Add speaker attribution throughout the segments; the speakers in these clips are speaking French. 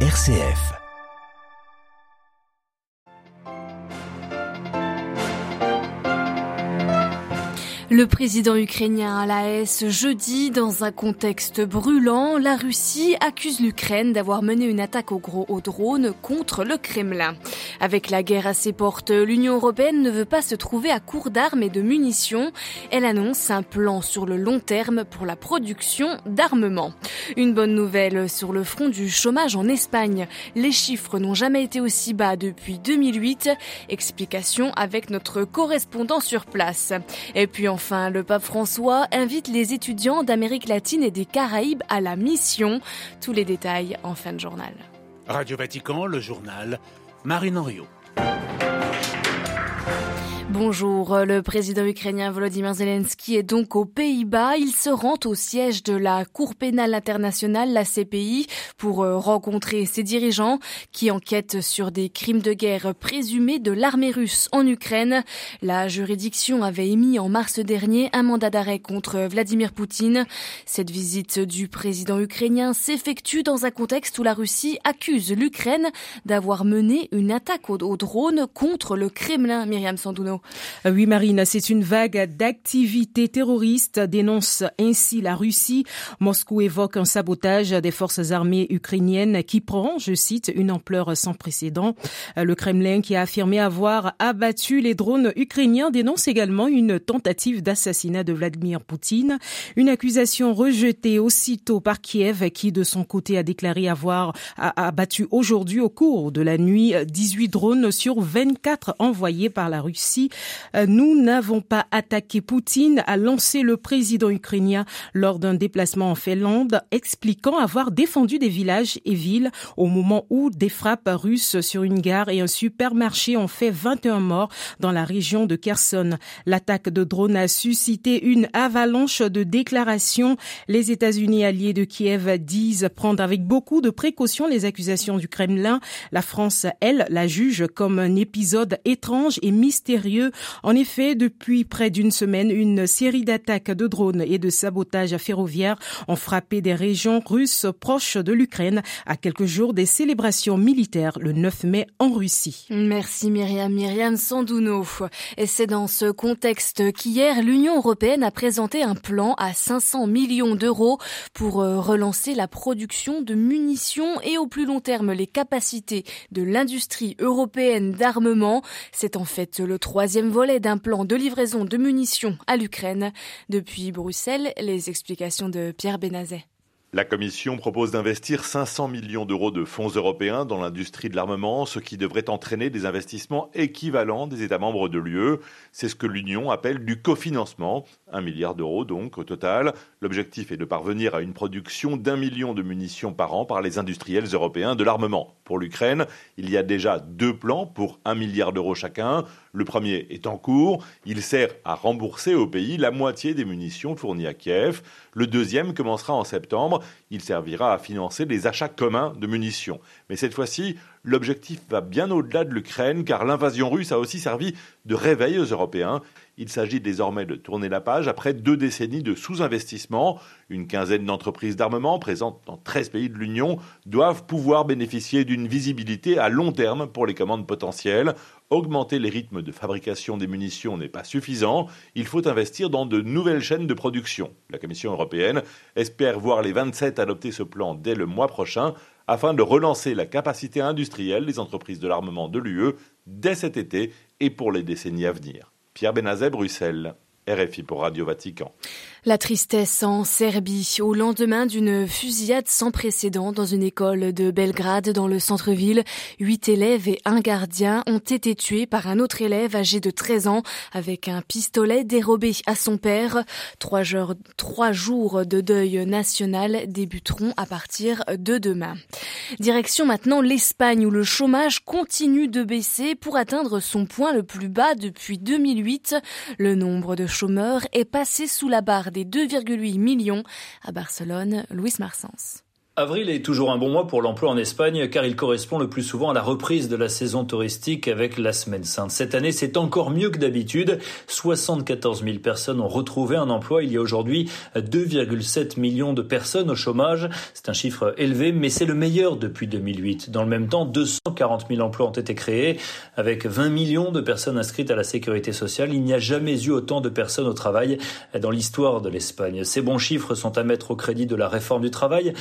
Speaker 1: RCF.
Speaker 2: Le président ukrainien à la S jeudi, dans un contexte brûlant, la Russie accuse l'Ukraine d'avoir mené une attaque au gros au drone contre le Kremlin. Avec la guerre à ses portes, l'Union européenne ne veut pas se trouver à court d'armes et de munitions. Elle annonce un plan sur le long terme pour la production d'armement. Une bonne nouvelle sur le front du chômage en Espagne. Les chiffres n'ont jamais été aussi bas depuis 2008. Explication avec notre correspondant sur place. Et puis enfin, le pape François invite les étudiants d'Amérique latine et des Caraïbes à la mission. Tous les détails en fin de journal.
Speaker 3: Radio Vatican, le journal Marine Henriot.
Speaker 2: Bonjour, le président ukrainien Volodymyr Zelensky est donc aux Pays-Bas. Il se rend au siège de la Cour pénale internationale, la CPI, pour euh, rencontrer ses dirigeants qui enquêtent sur des crimes de guerre présumés de l'armée russe en Ukraine. La juridiction avait émis en mars dernier un mandat d'arrêt contre Vladimir Poutine. Cette visite du président ukrainien s'effectue dans un contexte où la Russie accuse l'Ukraine d'avoir mené une attaque au drone contre le Kremlin, Myriam.
Speaker 4: Euh, oui, Marine, c'est une vague d'activités terroristes, dénonce ainsi la Russie. Moscou évoque un sabotage des forces armées ukrainiennes qui prend, je cite, une ampleur sans précédent. Euh, le Kremlin, qui a affirmé avoir abattu les drones ukrainiens, dénonce également une tentative d'assassinat de Vladimir Poutine. Une accusation rejetée aussitôt par Kiev, qui de son côté a déclaré avoir abattu aujourd'hui au cours de la nuit 18 drones sur 24 envoyés par la Russie. Euh, nous n'avons pas attaqué Poutine, a lancé le président ukrainien lors d'un déplacement en Finlande, expliquant avoir défendu des villages et villes au moment où des frappes russes sur une gare et un supermarché ont fait 21 morts dans la région de Kherson. L'attaque de drone a suscité une avalanche de déclarations. Les États-Unis alliés de Kiev disent prendre avec beaucoup de précautions les accusations du Kremlin. La France, elle, la juge comme un épisode étrange et mystérieux en effet, depuis près d'une semaine, une série d'attaques de drones et de sabotages ferroviaires ont frappé des régions russes proches de l'Ukraine à quelques jours des célébrations militaires le 9 mai en Russie.
Speaker 2: Merci Myriam, Myriam Sandouno. Et c'est dans ce contexte qu'hier, l'Union européenne a présenté un plan à 500 millions d'euros pour euh, relancer la production de munitions et au plus long terme les capacités de l'industrie européenne d'armement. C'est en fait le troisième volet d'un plan de livraison de munitions à l'Ukraine. Depuis Bruxelles, les explications de Pierre Benazet.
Speaker 5: La Commission propose d'investir 500 millions d'euros de fonds européens dans l'industrie de l'armement, ce qui devrait entraîner des investissements équivalents des États membres de l'UE. C'est ce que l'Union appelle du cofinancement, un milliard d'euros donc au total. L'objectif est de parvenir à une production d'un million de munitions par an par les industriels européens de l'armement. Pour l'Ukraine, il y a déjà deux plans pour un milliard d'euros chacun. Le premier est en cours. Il sert à rembourser au pays la moitié des munitions fournies à Kiev. Le deuxième commencera en septembre. Il servira à financer des achats communs de munitions. Mais cette fois-ci, l'objectif va bien au-delà de l'Ukraine car l'invasion russe a aussi servi de réveil aux Européens. Il s'agit désormais de tourner la page après deux décennies de sous-investissement. Une quinzaine d'entreprises d'armement présentes dans 13 pays de l'Union doivent pouvoir bénéficier d'une visibilité à long terme pour les commandes potentielles. Augmenter les rythmes de fabrication des munitions n'est pas suffisant. Il faut investir dans de nouvelles chaînes de production. La Commission européenne espère voir les 27 adopter ce plan dès le mois prochain afin de relancer la capacité industrielle des entreprises de l'armement de l'UE dès cet été et pour les décennies à venir. Pierre Benazet, Bruxelles. RFI pour Radio Vatican.
Speaker 2: La tristesse en Serbie au lendemain d'une fusillade sans précédent dans une école de Belgrade dans le centre-ville. Huit élèves et un gardien ont été tués par un autre élève âgé de 13 ans avec un pistolet dérobé à son père. Trois jours, de deuil national débuteront à partir de demain. Direction maintenant l'Espagne où le chômage continue de baisser pour atteindre son point le plus bas depuis 2008. Le nombre de chômeurs est passé sous la barre des 2,8 millions à Barcelone, Louis Marsens.
Speaker 1: Avril est toujours un bon mois pour l'emploi en Espagne car il correspond le plus souvent à la reprise de la saison touristique avec la semaine sainte. Cette année, c'est encore mieux que d'habitude. 74 000 personnes ont retrouvé un emploi. Il y a aujourd'hui 2,7 millions de personnes au chômage. C'est un chiffre élevé, mais c'est le meilleur depuis 2008. Dans le même temps, 240 000 emplois ont été créés avec 20 millions de personnes inscrites à la sécurité sociale. Il n'y a jamais eu autant de personnes au travail dans l'histoire de l'Espagne. Ces bons chiffres sont à mettre au crédit de la réforme du travail.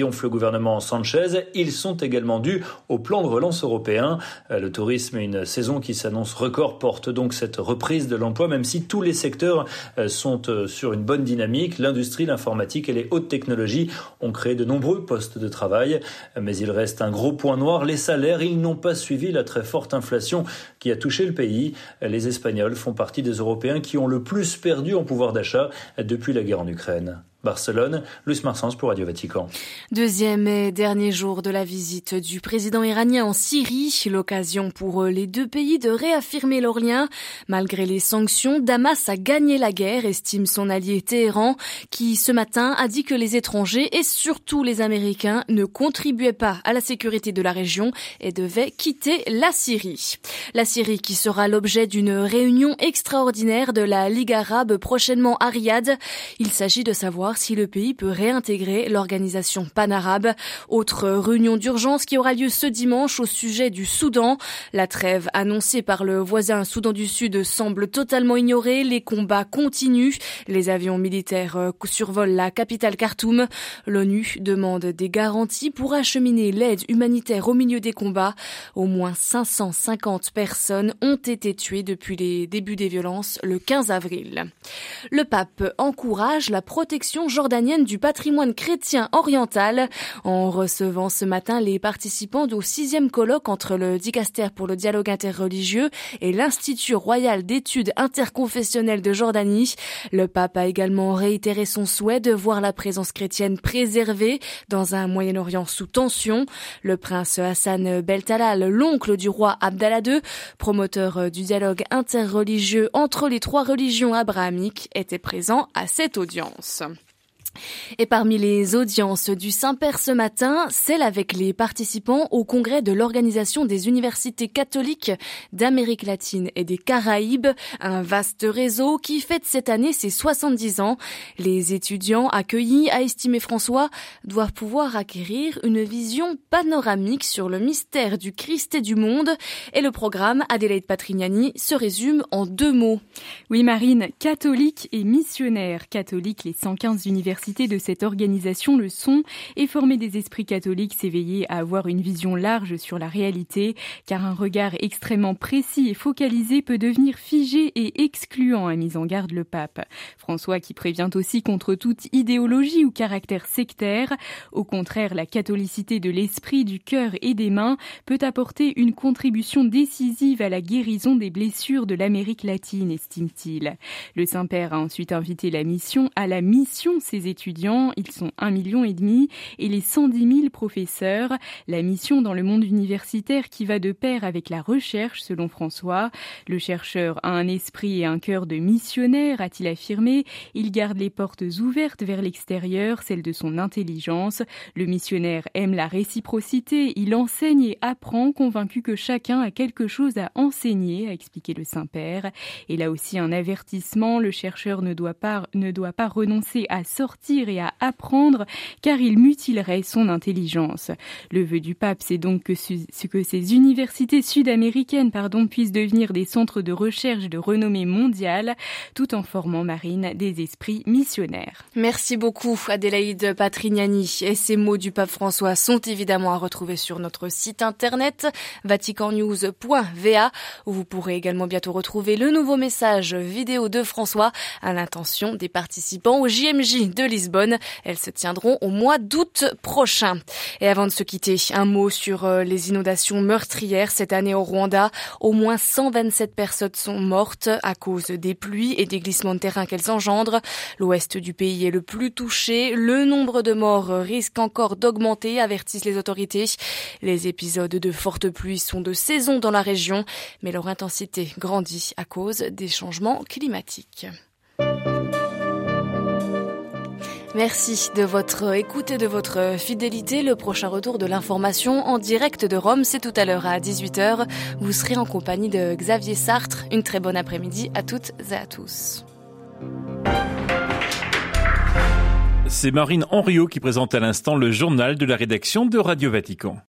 Speaker 1: Triomphe le gouvernement Sanchez, ils sont également dus au plan de relance européen. Euh, le tourisme une saison qui s'annonce record portent donc cette reprise de l'emploi, même si tous les secteurs euh, sont euh, sur une bonne dynamique. L'industrie, l'informatique et les hautes technologies ont créé de nombreux postes de travail. Mais il reste un gros point noir, les salaires. Ils n'ont pas suivi la très forte inflation qui a touché le pays. Les Espagnols font partie des Européens qui ont le plus perdu en pouvoir d'achat depuis la guerre en Ukraine. Barcelone, Luce Marsens pour Radio Vatican.
Speaker 2: Deuxième et dernier jour de la visite du président iranien en Syrie, l'occasion pour les deux pays de réaffirmer leurs liens. Malgré les sanctions, Damas a gagné la guerre, estime son allié Téhéran, qui ce matin a dit que les étrangers et surtout les Américains ne contribuaient pas à la sécurité de la région et devaient quitter la Syrie. La Syrie qui sera l'objet d'une réunion extraordinaire de la Ligue arabe prochainement à Riyad. Il s'agit de savoir si le pays peut réintégrer l'organisation panarabe. Autre réunion d'urgence qui aura lieu ce dimanche au sujet du Soudan. La trêve annoncée par le voisin Soudan du Sud semble totalement ignorée. Les combats continuent. Les avions militaires euh, survolent la capitale Khartoum. L'ONU demande des garanties pour acheminer l'aide humanitaire au milieu des combats. Au moins 550 personnes ont été tuées depuis les débuts des violences le 15 avril. Le pape encourage la protection jordanienne du patrimoine chrétien oriental en recevant ce matin les participants au sixième colloque entre le Dicaster pour le dialogue interreligieux et l'Institut royal d'études interconfessionnelles de Jordanie. Le pape a également réitéré son souhait de voir la présence chrétienne préservée dans un Moyen-Orient sous tension. Le prince Hassan Beltalal, l'oncle du roi Abdallah II, promoteur du dialogue interreligieux entre les trois religions abrahamiques, était présent à cette audience. Et parmi les audiences du Saint-Père ce matin, celle avec les participants au congrès de l'Organisation des universités catholiques d'Amérique latine et des Caraïbes, un vaste réseau qui fête cette année ses 70 ans. Les étudiants accueillis, a estimé François, doivent pouvoir acquérir une vision panoramique sur le mystère du Christ et du monde. Et le programme Adélaïde Patrignani se résume en deux mots.
Speaker 6: Oui, Marine, catholique et missionnaire. Catholique, les 115 universités de cette organisation le sont et former des esprits catholiques, s'éveiller à avoir une vision large sur la réalité, car un regard extrêmement précis et focalisé peut devenir figé et excluant, a mis en garde le pape. François qui prévient aussi contre toute idéologie ou caractère sectaire. Au contraire, la catholicité de l'esprit, du cœur et des mains peut apporter une contribution décisive à la guérison des blessures de l'Amérique latine, estime-t-il. Le Saint-Père a ensuite invité la mission à la mission ses étudiants, ils sont un million et demi, et les 110 000 professeurs. La mission dans le monde universitaire qui va de pair avec la recherche, selon François. Le chercheur a un esprit et un cœur de missionnaire, a-t-il affirmé. Il garde les portes ouvertes vers l'extérieur, celles de son intelligence. Le missionnaire aime la réciprocité, il enseigne et apprend, convaincu que chacun a quelque chose à enseigner, a expliqué le Saint-Père. Et là aussi un avertissement, le chercheur ne doit pas, ne doit pas renoncer à sortir et à apprendre, car il mutilerait son intelligence. Le vœu du pape, c'est donc que, que ces universités sud-américaines pardon, puissent devenir des centres de recherche de renommée mondiale, tout en formant, Marine, des esprits missionnaires.
Speaker 2: Merci beaucoup, Adélaïde Patrignani. Et ces mots du pape François sont évidemment à retrouver sur notre site internet vaticannews.va, où vous pourrez également bientôt retrouver le nouveau message vidéo de François à l'intention des participants au JMJ de Lisbonne. Elles se tiendront au mois d'août prochain. Et avant de se quitter, un mot sur euh, les inondations meurtrières cette année au Rwanda. Au moins 127 personnes sont mortes à cause des pluies et des glissements de terrain qu'elles engendrent. L'ouest du pays est le plus touché. Le nombre de morts risque encore d'augmenter, avertissent les autorités. Les épisodes de fortes pluies sont de saison dans la région, mais leur intensité grandit à cause des changements climatiques. Merci de votre écoute et de votre fidélité. Le prochain retour de l'information en direct de Rome, c'est tout à l'heure à 18h. Vous serez en compagnie de Xavier Sartre. Une très bonne après-midi à toutes et à tous.
Speaker 7: C'est Marine Henriot qui présente à l'instant le journal de la rédaction de Radio Vatican.